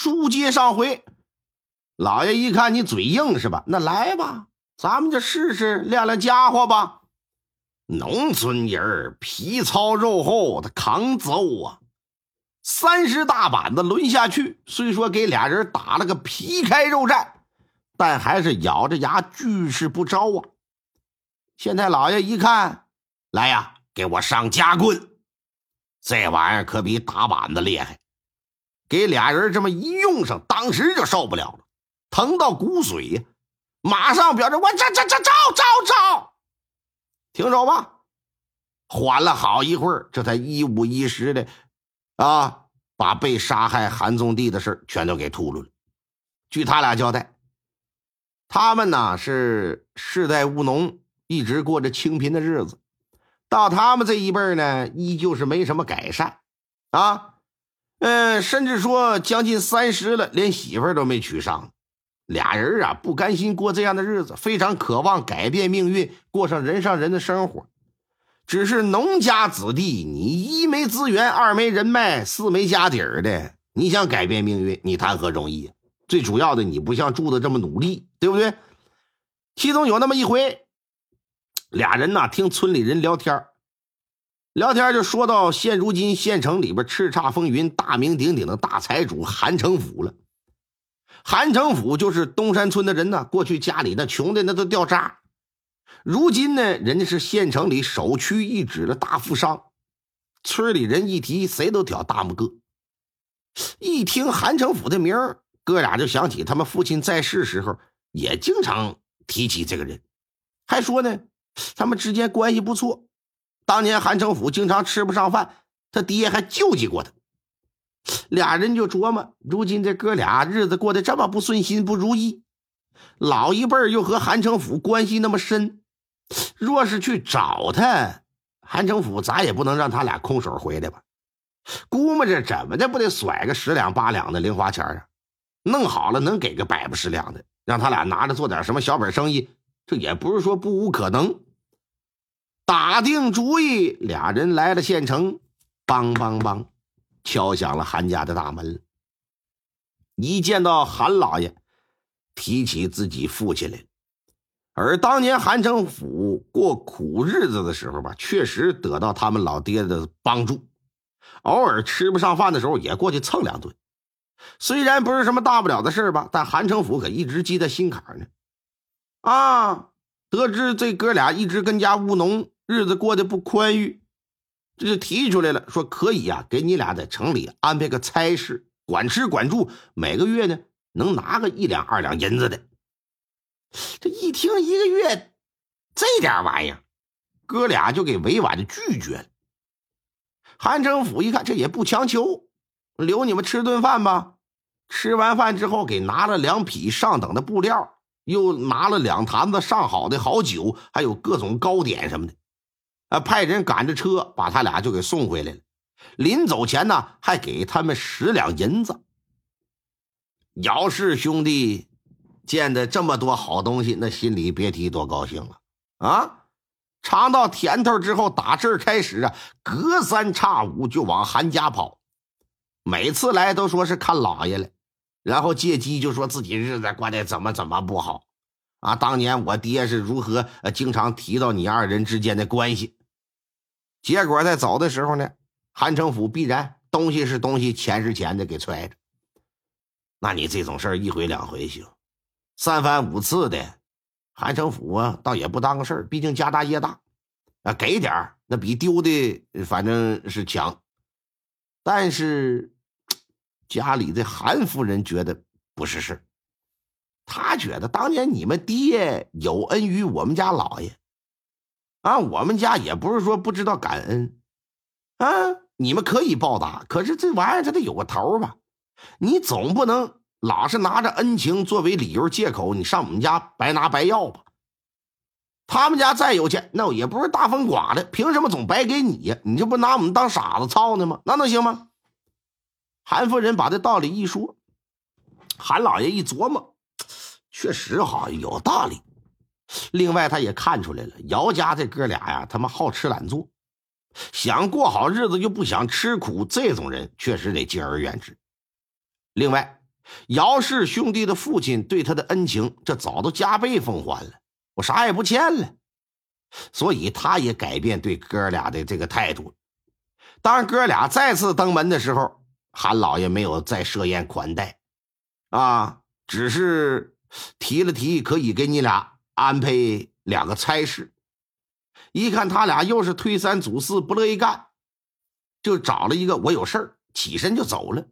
书接上回，老爷一看你嘴硬是吧？那来吧，咱们就试试亮亮家伙吧。农村人皮糙肉厚，他扛揍啊！三十大板子抡下去，虽说给俩人打了个皮开肉绽，但还是咬着牙拒世不招啊！现在老爷一看，来呀，给我上夹棍！这玩意儿可比打板子厉害，给俩人这么一用上，当时就受不了了，疼到骨髓呀！马上表示我这这这招招招！停手吧！缓了好一会儿，这才一五一十的。啊！把被杀害韩宗帝的事全都给吐露了。据他俩交代，他们呢是世代务农，一直过着清贫的日子。到他们这一辈呢，依旧是没什么改善。啊，嗯，甚至说将近三十了，连媳妇都没娶上。俩人啊，不甘心过这样的日子，非常渴望改变命运，过上人上人的生活。只是农家子弟，你一没资源，二没人脉，四没家底儿的，你想改变命运，你谈何容易？最主要的，你不像柱子这么努力，对不对？其中有那么一回，俩人呐听村里人聊天聊天就说到现如今县城里边叱咤风云、大名鼎鼎的大财主韩成府了。韩成府就是东山村的人呢，过去家里那穷的那都掉渣。如今呢，人家是县城里首屈一指的大富商，村里人一提，谁都挑大拇哥。一听韩成府的名儿，哥俩就想起他们父亲在世时候也经常提起这个人，还说呢，他们之间关系不错。当年韩成府经常吃不上饭，他爹还救济过他。俩人就琢磨，如今这哥俩日子过得这么不顺心、不如意，老一辈又和韩成府关系那么深。若是去找他，韩城府咱也不能让他俩空手回来吧？估摸着怎么的不得甩个十两八两的零花钱啊？弄好了能给个百八十两的，让他俩拿着做点什么小本生意，这也不是说不无可能。打定主意，俩人来了县城，梆梆梆，敲响了韩家的大门。一见到韩老爷，提起自己父亲来。而当年韩城府过苦日子的时候吧，确实得到他们老爹的帮助，偶尔吃不上饭的时候也过去蹭两顿。虽然不是什么大不了的事吧，但韩城府可一直记在心坎呢。啊，得知这哥俩一直跟家务农，日子过得不宽裕，这就提出来了，说可以呀，给你俩在城里安排个差事，管吃管住，每个月呢能拿个一两二两银子的。这一听一个月这点玩意儿，哥俩就给委婉的拒绝了。韩城府一看，这也不强求，留你们吃顿饭吧。吃完饭之后，给拿了两匹上等的布料，又拿了两坛子上好的好酒，还有各种糕点什么的。啊，派人赶着车把他俩就给送回来了。临走前呢，还给他们十两银子。姚氏兄弟。见的这么多好东西，那心里别提多高兴了啊！尝到甜头之后，打这儿开始啊，隔三差五就往韩家跑。每次来都说是看老爷了，然后借机就说自己日子过得怎么怎么不好啊！当年我爹是如何经常提到你二人之间的关系。结果在走的时候呢，韩城府必然东西是东西，钱是钱的给揣着。那你这种事儿一回两回行。三番五次的，韩城府啊，倒也不当个事儿，毕竟家大业大，啊，给点那比丢的反正是强。但是家里的韩夫人觉得不是事儿，她觉得当年你们爹有恩于我们家老爷，啊，我们家也不是说不知道感恩，啊，你们可以报答，可是这玩意儿它得有个头吧，你总不能。老是拿着恩情作为理由借口，你上我们家白拿白要吧？他们家再有钱，那也不是大风刮的，凭什么总白给你呀？你这不拿我们当傻子操呢吗？那能行吗？韩夫人把这道理一说，韩老爷一琢磨，确实好像有道理。另外，他也看出来了，姚家这哥俩呀，他妈好吃懒做，想过好日子又不想吃苦，这种人确实得敬而远之。另外。姚氏兄弟的父亲对他的恩情，这早都加倍奉还了，我啥也不欠了。所以他也改变对哥俩的这个态度。当哥俩再次登门的时候，韩老爷没有再设宴款待，啊，只是提了提可以给你俩安排两个差事。一看他俩又是推三阻四，不乐意干，就找了一个我有事儿，起身就走了。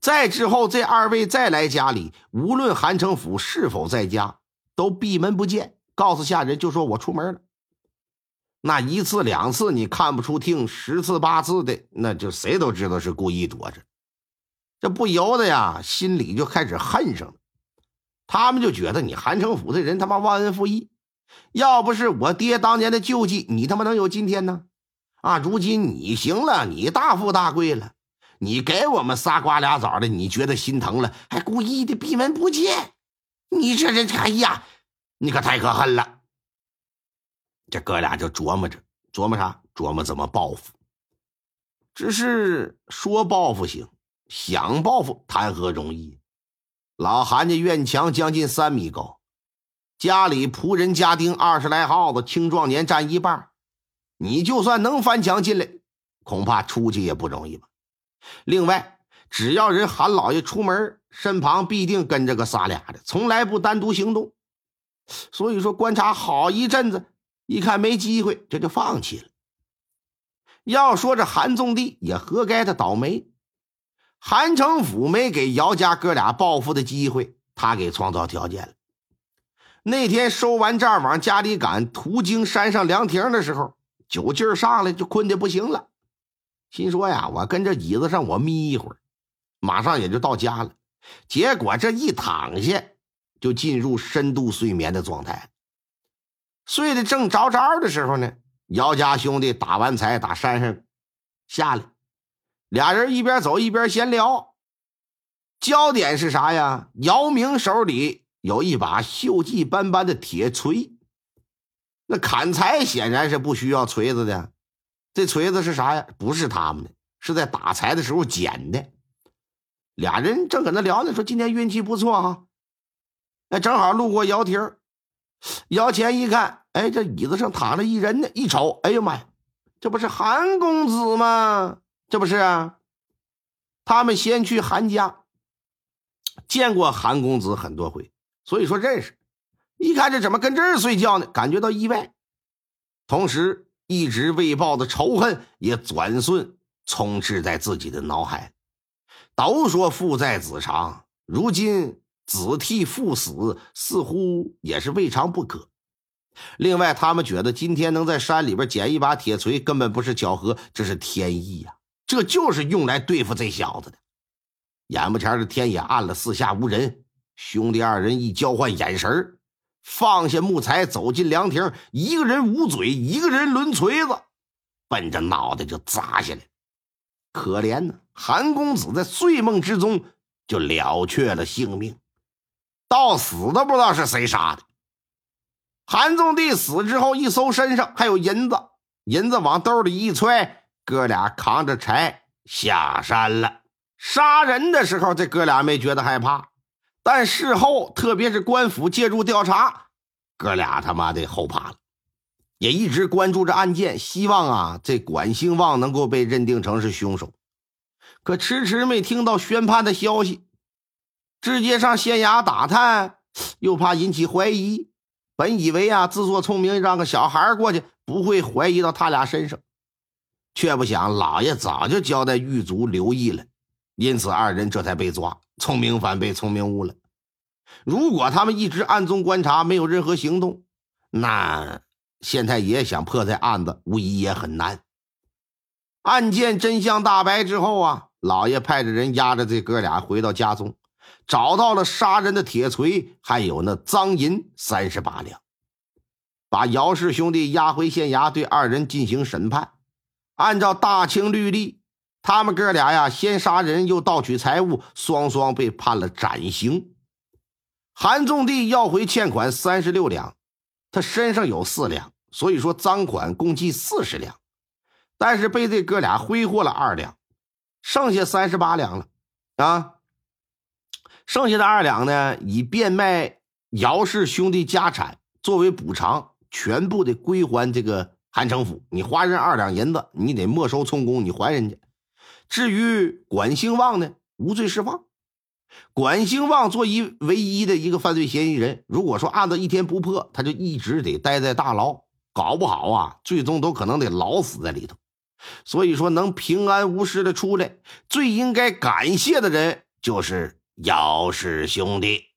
再之后，这二位再来家里，无论韩城府是否在家，都闭门不见，告诉下人就说我出门了。那一次两次你看不出听，十次八次的，那就谁都知道是故意躲着。这不由得呀，心里就开始恨上了。他们就觉得你韩城府的人他妈忘恩负义，要不是我爹当年的救济，你他妈能有今天呢？啊，如今你行了，你大富大贵了，你给我们仨瓜俩枣的，你觉得心疼了，还故意的闭门不见，你这人，哎呀，你可太可恨了。这哥俩就琢磨着，琢磨啥？琢磨怎么报复。只是说报复行，想报复谈何容易？老韩家院墙将近三米高，家里仆人家丁二十来号子，青壮年占一半。你就算能翻墙进来，恐怕出去也不容易吧。另外，只要人韩老爷出门，身旁必定跟着个仨俩的，从来不单独行动。所以说，观察好一阵子。一看没机会，这就放弃了。要说这韩宗帝也活该他倒霉，韩城府没给姚家哥俩报复的机会，他给创造条件了。那天收完账往家里赶，途经山上凉亭的时候，酒劲儿上来，就困得不行了。心说呀，我跟这椅子上我眯一会儿，马上也就到家了。结果这一躺下，就进入深度睡眠的状态。睡得正着着的时候呢，姚家兄弟打完财，打山上下来，俩人一边走一边闲聊。焦点是啥呀？姚明手里有一把锈迹斑斑的铁锤，那砍柴显然是不需要锤子的。这锤子是啥呀？不是他们的，是在打柴的时候捡的。俩人正搁那聊呢，说今天运气不错哈。那正好路过姚亭摇前一看，哎，这椅子上躺着一人呢。一瞅，哎呦妈呀，这不是韩公子吗？这不是啊。他们先去韩家，见过韩公子很多回，所以说认识。一看这怎么跟这儿睡觉呢？感觉到意外，同时一直未报的仇恨也转瞬充斥在自己的脑海。都说父在子长，如今。子替父死，似乎也是未尝不可。另外，他们觉得今天能在山里边捡一把铁锤，根本不是巧合，这是天意呀！这就是用来对付这小子的。眼巴前的天也暗了，四下无人。兄弟二人一交换眼神放下木材，走进凉亭，一个人捂嘴，一个人抡锤子，奔着脑袋就砸下来。可怜呢，韩公子在睡梦之中就了却了性命。到死都不知道是谁杀的。韩宗帝死之后，一搜身上还有银子，银子往兜里一揣，哥俩扛着柴下山了。杀人的时候，这哥俩没觉得害怕，但事后，特别是官府介入调查，哥俩他妈的后怕了，也一直关注着案件，希望啊，这管兴旺能够被认定成是凶手，可迟迟没听到宣判的消息。直接上县衙打探，又怕引起怀疑。本以为啊，自作聪明，让个小孩过去不会怀疑到他俩身上，却不想老爷早就交代狱卒留意了，因此二人这才被抓。聪明反被聪明误了。如果他们一直暗中观察，没有任何行动，那县太爷想破这案子，无疑也很难。案件真相大白之后啊，老爷派着人押着这哥俩回到家中。找到了杀人的铁锤，还有那赃银三十八两，把姚氏兄弟押回县衙，对二人进行审判。按照大清律例，他们哥俩呀，先杀人又盗取财物，双双被判了斩刑。韩仲帝要回欠款三十六两，他身上有四两，所以说赃款共计四十两，但是被这哥俩挥霍了二两，剩下三十八两了啊。剩下的二两呢，以变卖姚氏兄弟家产作为补偿，全部得归还这个韩城府。你花人二两银子，你得没收充公，你还人家。至于管兴旺呢，无罪释放。管兴旺作为唯一的一个犯罪嫌疑人，如果说案子一天不破，他就一直得待在大牢，搞不好啊，最终都可能得老死在里头。所以说，能平安无事的出来，最应该感谢的人就是姚氏兄弟。